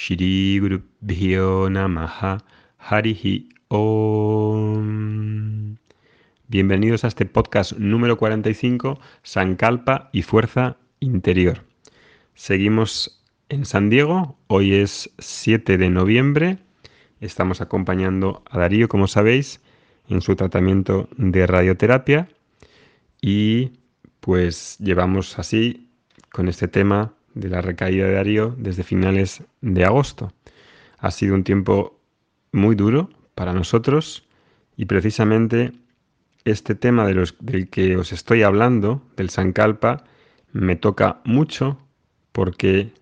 Shri Guru Namaha Harihi Om. Bienvenidos a este podcast número 45, Sankalpa y Fuerza Interior. Seguimos en San Diego, hoy es 7 de noviembre, estamos acompañando a Darío, como sabéis, en su tratamiento de radioterapia y pues llevamos así con este tema de la recaída de Darío desde finales de agosto. Ha sido un tiempo muy duro para nosotros y precisamente este tema de los, del que os estoy hablando, del Sankalpa, me toca mucho porque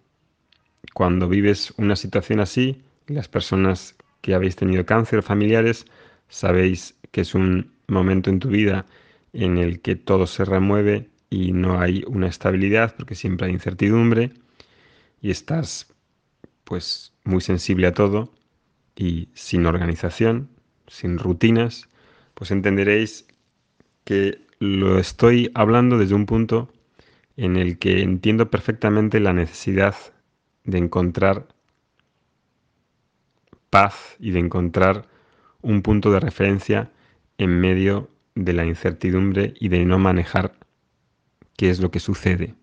cuando vives una situación así, las personas que habéis tenido cáncer familiares, sabéis que es un momento en tu vida en el que todo se remueve y no hay una estabilidad porque siempre hay incertidumbre y estás pues muy sensible a todo y sin organización, sin rutinas, pues entenderéis que lo estoy hablando desde un punto en el que entiendo perfectamente la necesidad de encontrar paz y de encontrar un punto de referencia en medio de la incertidumbre y de no manejar qué es lo que sucede.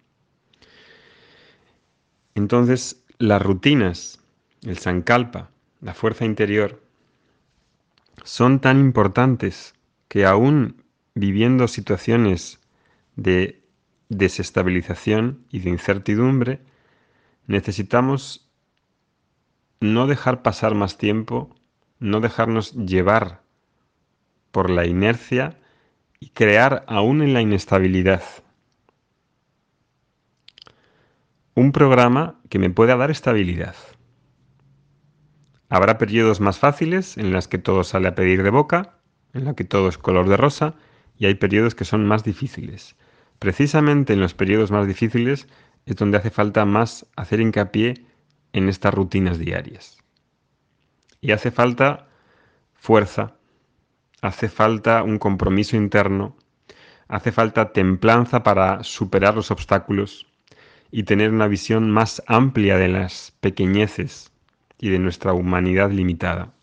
Entonces, las rutinas, el sankalpa, la fuerza interior, son tan importantes que aún viviendo situaciones de desestabilización y de incertidumbre, necesitamos no dejar pasar más tiempo, no dejarnos llevar por la inercia y crear aún en la inestabilidad un programa que me pueda dar estabilidad. Habrá periodos más fáciles en los que todo sale a pedir de boca, en los que todo es color de rosa, y hay periodos que son más difíciles. Precisamente en los periodos más difíciles es donde hace falta más hacer hincapié en estas rutinas diarias. Y hace falta fuerza, hace falta un compromiso interno, hace falta templanza para superar los obstáculos, y tener una visión más amplia de las pequeñeces y de nuestra humanidad limitada.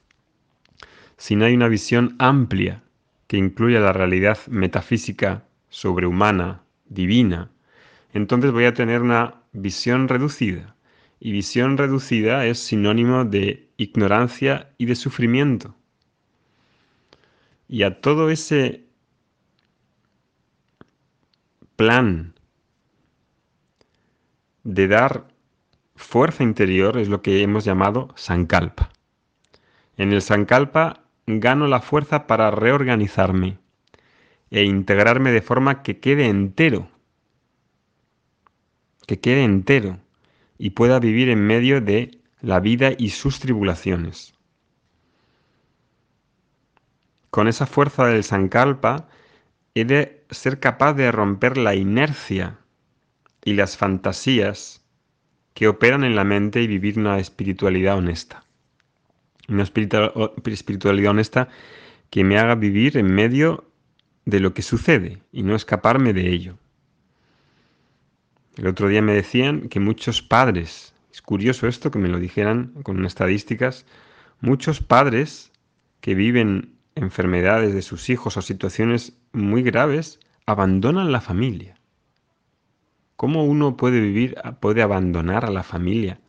Si no hay una visión amplia que incluya la realidad metafísica, sobrehumana, divina, entonces voy a tener una visión reducida. Y visión reducida es sinónimo de ignorancia y de sufrimiento. Y a todo ese plan de dar fuerza interior es lo que hemos llamado Sankalpa. En el Sankalpa gano la fuerza para reorganizarme e integrarme de forma que quede entero, que quede entero y pueda vivir en medio de la vida y sus tribulaciones. Con esa fuerza del Sankalpa he de ser capaz de romper la inercia y las fantasías que operan en la mente y vivir una espiritualidad honesta. Una espiritualidad honesta que me haga vivir en medio de lo que sucede y no escaparme de ello. El otro día me decían que muchos padres, es curioso esto que me lo dijeran con estadísticas, muchos padres que viven enfermedades de sus hijos o situaciones muy graves abandonan la familia. ¿Cómo uno puede vivir, puede abandonar a la familia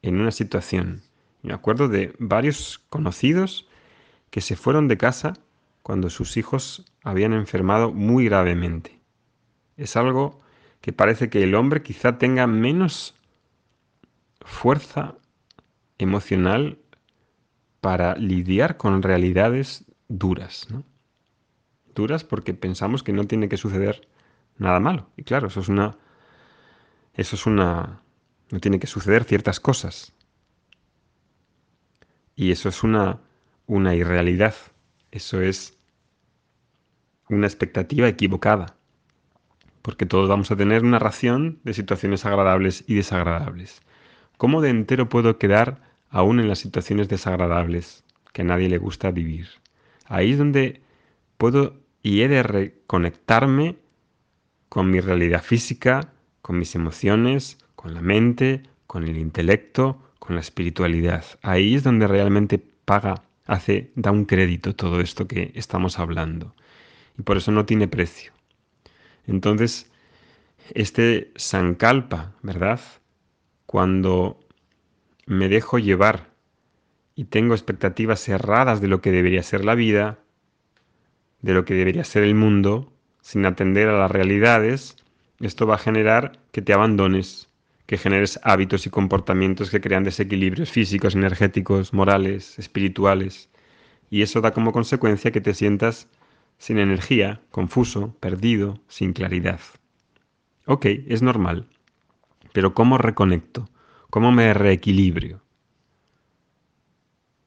en una situación? Me acuerdo de varios conocidos que se fueron de casa cuando sus hijos habían enfermado muy gravemente. Es algo que parece que el hombre quizá tenga menos fuerza emocional para lidiar con realidades duras, ¿no? Duras porque pensamos que no tiene que suceder nada malo. Y claro, eso es una eso es una... no tiene que suceder ciertas cosas. Y eso es una, una irrealidad. Eso es una expectativa equivocada. Porque todos vamos a tener una ración de situaciones agradables y desagradables. ¿Cómo de entero puedo quedar aún en las situaciones desagradables que a nadie le gusta vivir? Ahí es donde puedo y he de reconectarme con mi realidad física, con mis emociones, con la mente, con el intelecto, con la espiritualidad. Ahí es donde realmente paga, hace, da un crédito todo esto que estamos hablando. Y por eso no tiene precio. Entonces, este Sankalpa, ¿verdad? Cuando me dejo llevar y tengo expectativas cerradas de lo que debería ser la vida, de lo que debería ser el mundo, sin atender a las realidades, esto va a generar que te abandones, que generes hábitos y comportamientos que crean desequilibrios físicos, energéticos, morales, espirituales. Y eso da como consecuencia que te sientas sin energía, confuso, perdido, sin claridad. Ok, es normal. Pero ¿cómo reconecto? ¿Cómo me reequilibrio?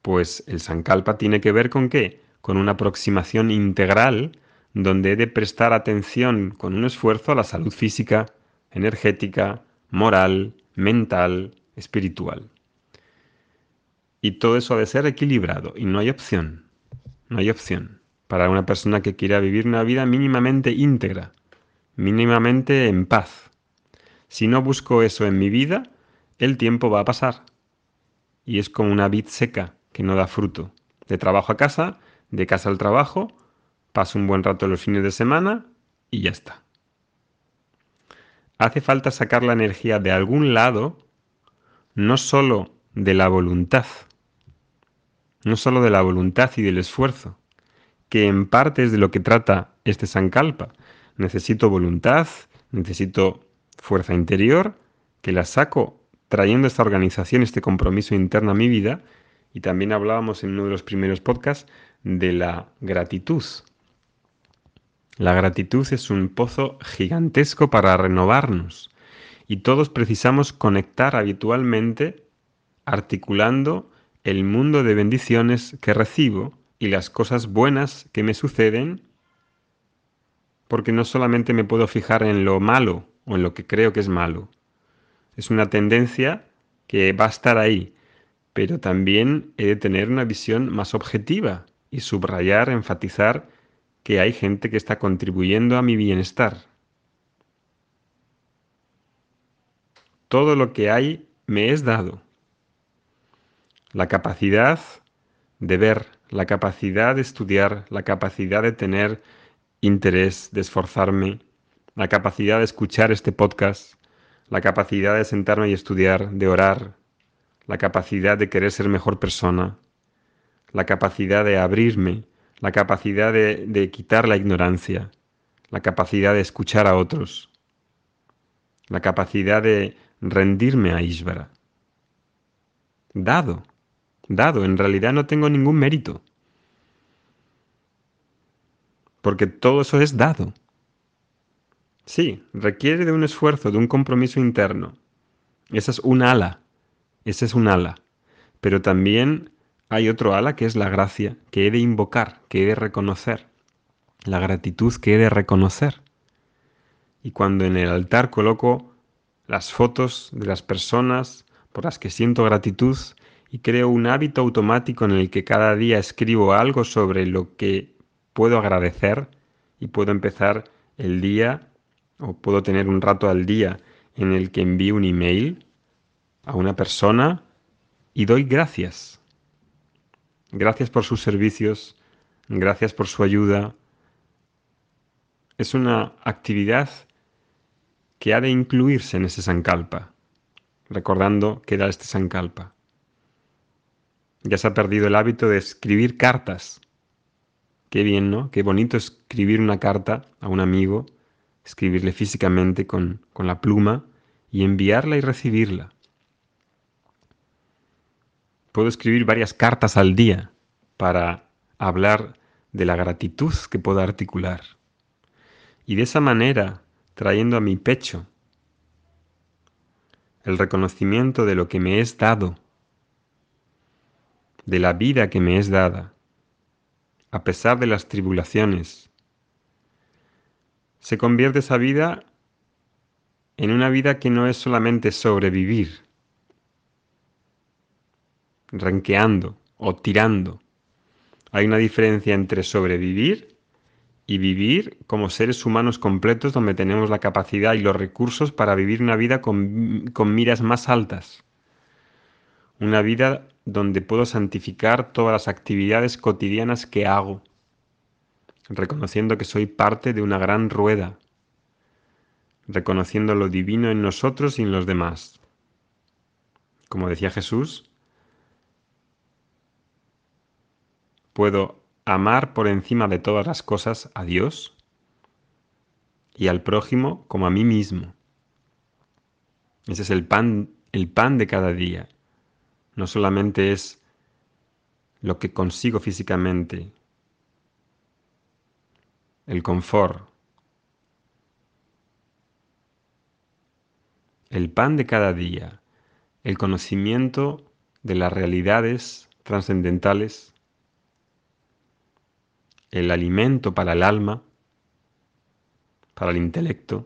Pues el Sankalpa tiene que ver con qué? Con una aproximación integral donde he de prestar atención con un esfuerzo a la salud física, energética, moral, mental, espiritual. Y todo eso ha de ser equilibrado y no hay opción. No hay opción para una persona que quiera vivir una vida mínimamente íntegra, mínimamente en paz. Si no busco eso en mi vida, el tiempo va a pasar. Y es como una vid seca que no da fruto. De trabajo a casa, de casa al trabajo, paso un buen rato los fines de semana y ya está. Hace falta sacar la energía de algún lado, no solo de la voluntad, no solo de la voluntad y del esfuerzo, que en parte es de lo que trata este Sankalpa. Necesito voluntad, necesito fuerza interior, que la saco trayendo esta organización, este compromiso interno a mi vida. Y también hablábamos en uno de los primeros podcasts de la gratitud. La gratitud es un pozo gigantesco para renovarnos y todos precisamos conectar habitualmente articulando el mundo de bendiciones que recibo y las cosas buenas que me suceden, porque no solamente me puedo fijar en lo malo o en lo que creo que es malo. Es una tendencia que va a estar ahí, pero también he de tener una visión más objetiva y subrayar, enfatizar que hay gente que está contribuyendo a mi bienestar. Todo lo que hay me es dado. La capacidad de ver, la capacidad de estudiar, la capacidad de tener interés, de esforzarme, la capacidad de escuchar este podcast, la capacidad de sentarme y estudiar, de orar, la capacidad de querer ser mejor persona, la capacidad de abrirme, la capacidad de, quitar la ignorancia, la capacidad de escuchar a otros, la capacidad de rendirme a Ishvara. Dado, dado, en realidad no tengo ningún mérito. Porque todo eso es dado. Sí, requiere de un esfuerzo, de un compromiso interno. Esa es un ala, esa es un ala. Pero también hay otro ala que es la gracia, que he de invocar, que he de reconocer. La gratitud que he de reconocer. Y cuando en el altar coloco las fotos de las personas por las que siento gratitud, y creo un hábito automático en el que cada día escribo algo sobre lo que puedo agradecer y puedo empezar el día o puedo tener un rato al día en el que envío un email a una persona y doy gracias. Gracias por sus servicios, gracias por su ayuda. Es una actividad que ha de incluirse en ese Sankalpa, recordando que era este Sankalpa. Ya se ha perdido el hábito de escribir cartas. Qué bien, ¿no? Qué bonito escribir una carta a un amigo, escribirle físicamente con, con la pluma y enviarla y recibirla. Puedo escribir varias cartas al día para hablar de la gratitud que puedo articular. Y de esa manera, trayendo a mi pecho el reconocimiento de lo que me es dado de la vida que me es dada, a pesar de las tribulaciones. Se convierte esa vida en una vida que no es solamente sobrevivir, ranqueando o tirando. Hay una diferencia entre sobrevivir y vivir como seres humanos completos donde tenemos la capacidad y los recursos para vivir una vida con, con miras más altas una vida donde puedo santificar todas las actividades cotidianas que hago, reconociendo que soy parte de una gran rueda, reconociendo lo divino en nosotros y en los demás. Como decía Jesús, puedo amar por encima de todas las cosas a Dios y al prójimo como a mí mismo. Ese es el pan, el pan de cada día. No solamente es lo que consigo físicamente, el confort. El pan de cada día, el conocimiento de las realidades trascendentales, el alimento para el alma, para el intelecto,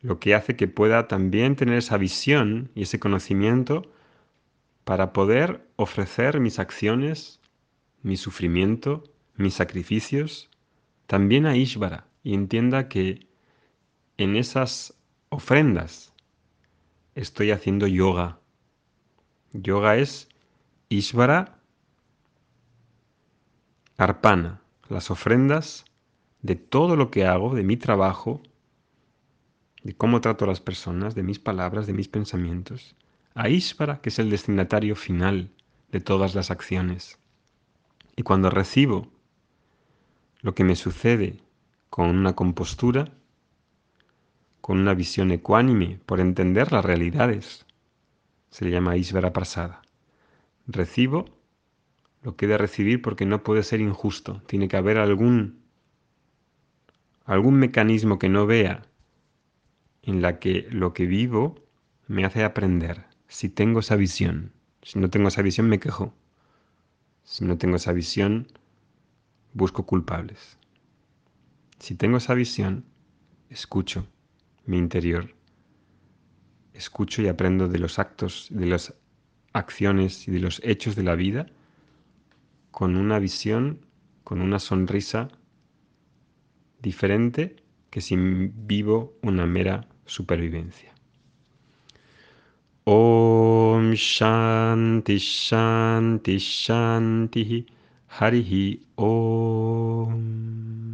lo que hace que pueda también tener esa visión y ese conocimiento para poder ofrecer mis acciones, mi sufrimiento, mis sacrificios, también a Ishvara y entienda que en esas ofrendas estoy haciendo yoga. Yoga es Ishvara Arpana, las ofrendas de todo lo que hago, de mi trabajo, de cómo trato a las personas, de mis palabras, de mis pensamientos, a Ishvara, que es el destinatario final de todas las acciones. Y cuando recibo lo que me sucede con una compostura, con una visión ecuánime por entender las realidades, se le llama Ishvara Prasada. Recibo lo que de recibir porque no puede ser injusto. Tiene que haber algún, algún mecanismo que no vea en la que lo que vivo me hace aprender. Si tengo esa visión, si no tengo esa visión me quejo. Si no tengo esa visión, busco culpables. Si tengo esa visión, escucho mi interior. Escucho y aprendo de los actos, de las acciones y de los hechos de la vida con una visión, con una sonrisa diferente que si vivo una mera supervivencia. Om Shanti Shanti Shanti Harihi Om